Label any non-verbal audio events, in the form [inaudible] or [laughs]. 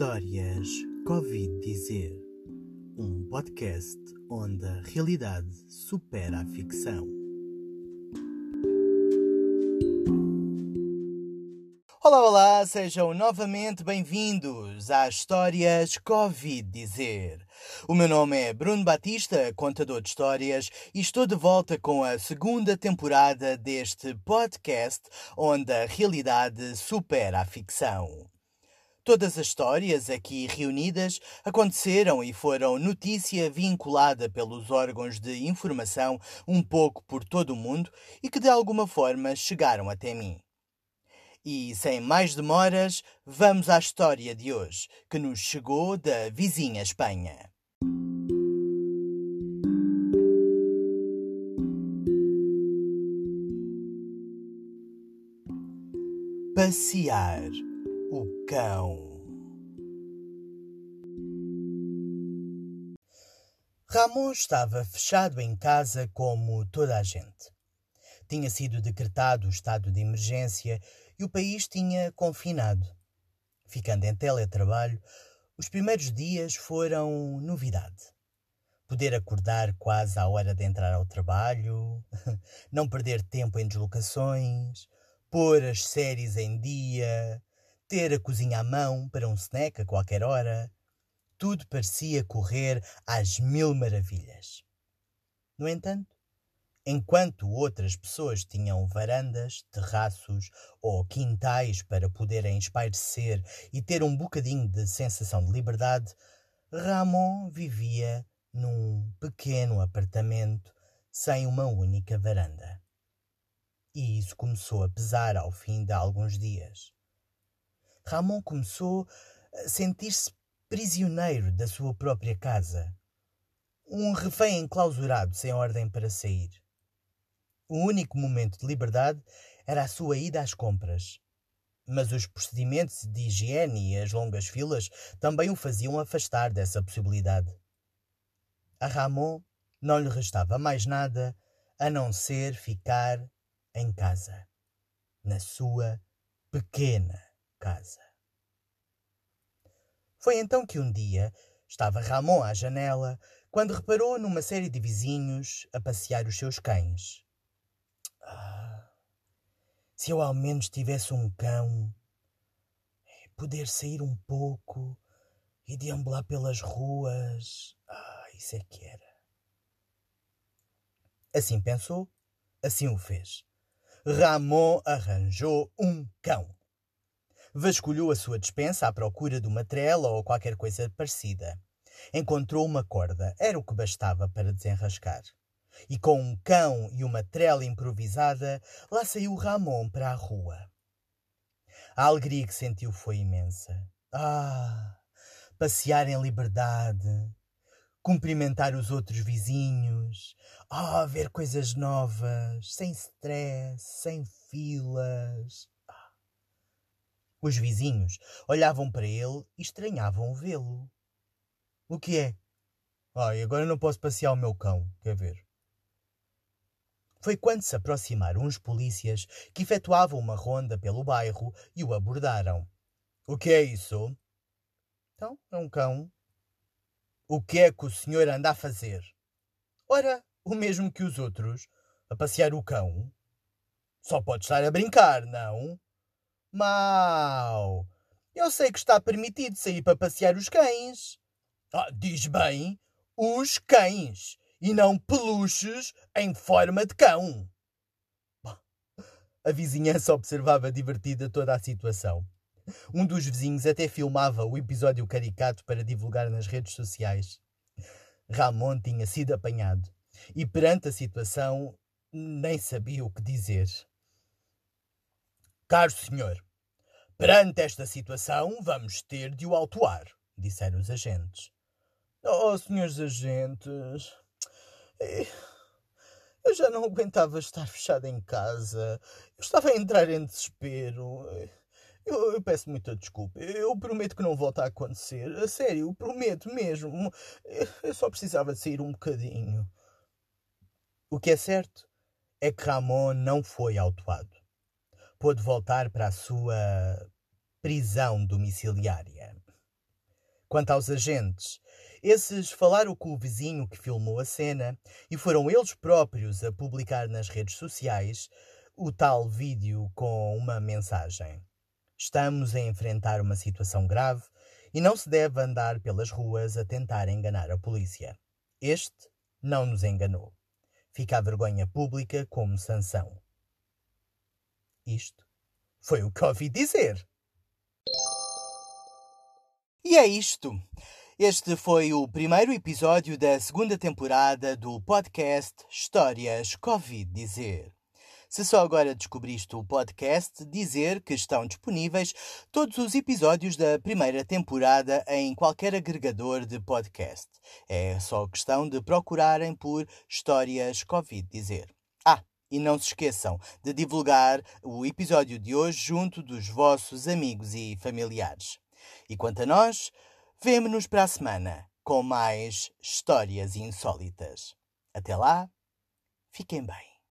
Histórias Covid Dizer um podcast onde a realidade supera a ficção. Olá, olá, sejam novamente bem-vindos às Histórias Covid Dizer. O meu nome é Bruno Batista, contador de histórias, e estou de volta com a segunda temporada deste podcast onde a realidade supera a ficção. Todas as histórias aqui reunidas aconteceram e foram notícia vinculada pelos órgãos de informação um pouco por todo o mundo e que de alguma forma chegaram até mim. E sem mais demoras, vamos à história de hoje, que nos chegou da vizinha Espanha. Passear o cão. Ramon estava fechado em casa como toda a gente. Tinha sido decretado o estado de emergência e o país tinha confinado. Ficando em teletrabalho, os primeiros dias foram novidade. Poder acordar quase à hora de entrar ao trabalho, [laughs] não perder tempo em deslocações, pôr as séries em dia, ter a cozinha à mão para um snack a qualquer hora. Tudo parecia correr às mil maravilhas. No entanto, enquanto outras pessoas tinham varandas, terraços ou quintais para poderem espairecer e ter um bocadinho de sensação de liberdade, Ramon vivia num pequeno apartamento sem uma única varanda. E isso começou a pesar ao fim de alguns dias. Ramon começou a sentir-se prisioneiro da sua própria casa. Um refém enclausurado sem ordem para sair. O único momento de liberdade era a sua ida às compras. Mas os procedimentos de higiene e as longas filas também o faziam afastar dessa possibilidade. A Ramon não lhe restava mais nada a não ser ficar em casa, na sua pequena casa. Foi então que um dia estava Ramon à janela quando reparou numa série de vizinhos a passear os seus cães. Ah, se eu ao menos tivesse um cão, poder sair um pouco e deambular pelas ruas. Ah, isso é que era. Assim pensou, assim o fez. Ramon arranjou um cão. Vasculhou a sua despensa à procura de uma trela ou qualquer coisa parecida. Encontrou uma corda, era o que bastava para desenrascar. E com um cão e uma trela improvisada, lá saiu Ramon para a rua. A alegria que sentiu foi imensa. Ah, passear em liberdade, cumprimentar os outros vizinhos, ah, ver coisas novas, sem stress, sem filas. Ah. Os vizinhos olhavam para ele e estranhavam vê-lo. O que é? Ai, agora não posso passear o meu cão, quer ver? Foi quando se aproximaram uns polícias que efetuavam uma ronda pelo bairro e o abordaram. O que é isso? Então, é um cão. O que é que o senhor anda a fazer? Ora, o mesmo que os outros, a passear o cão. Só pode estar a brincar, não? Mau! Eu sei que está permitido sair para passear os cães. Ah, diz bem, os cães, e não peluches em forma de cão. A vizinhança observava divertida toda a situação. Um dos vizinhos até filmava o episódio caricato para divulgar nas redes sociais. Ramon tinha sido apanhado e, perante a situação, nem sabia o que dizer. Caro senhor, perante esta situação, vamos ter de o autuar, disseram os agentes. Oh, senhores agentes, eu já não aguentava estar fechado em casa. Eu estava a entrar em desespero. Eu, eu, peço muita desculpa. Eu prometo que não volta a acontecer. A sério, prometo mesmo. Eu só precisava de sair um bocadinho. O que é certo é que Ramon não foi autuado. Pôde voltar para a sua prisão domiciliária. Quanto aos agentes, esses falaram com o vizinho que filmou a cena e foram eles próprios a publicar nas redes sociais o tal vídeo com uma mensagem. Estamos a enfrentar uma situação grave e não se deve andar pelas ruas a tentar enganar a polícia. Este não nos enganou. Fica a vergonha pública como sanção. Isto foi o que ouvi dizer. E é isto. Este foi o primeiro episódio da segunda temporada do podcast Histórias Covid Dizer. Se só agora descobriste o podcast, dizer que estão disponíveis todos os episódios da primeira temporada em qualquer agregador de podcast. É só questão de procurarem por Histórias Covid Dizer. E não se esqueçam de divulgar o episódio de hoje junto dos vossos amigos e familiares. E quanto a nós, vemo-nos para a semana com mais histórias insólitas. Até lá, fiquem bem.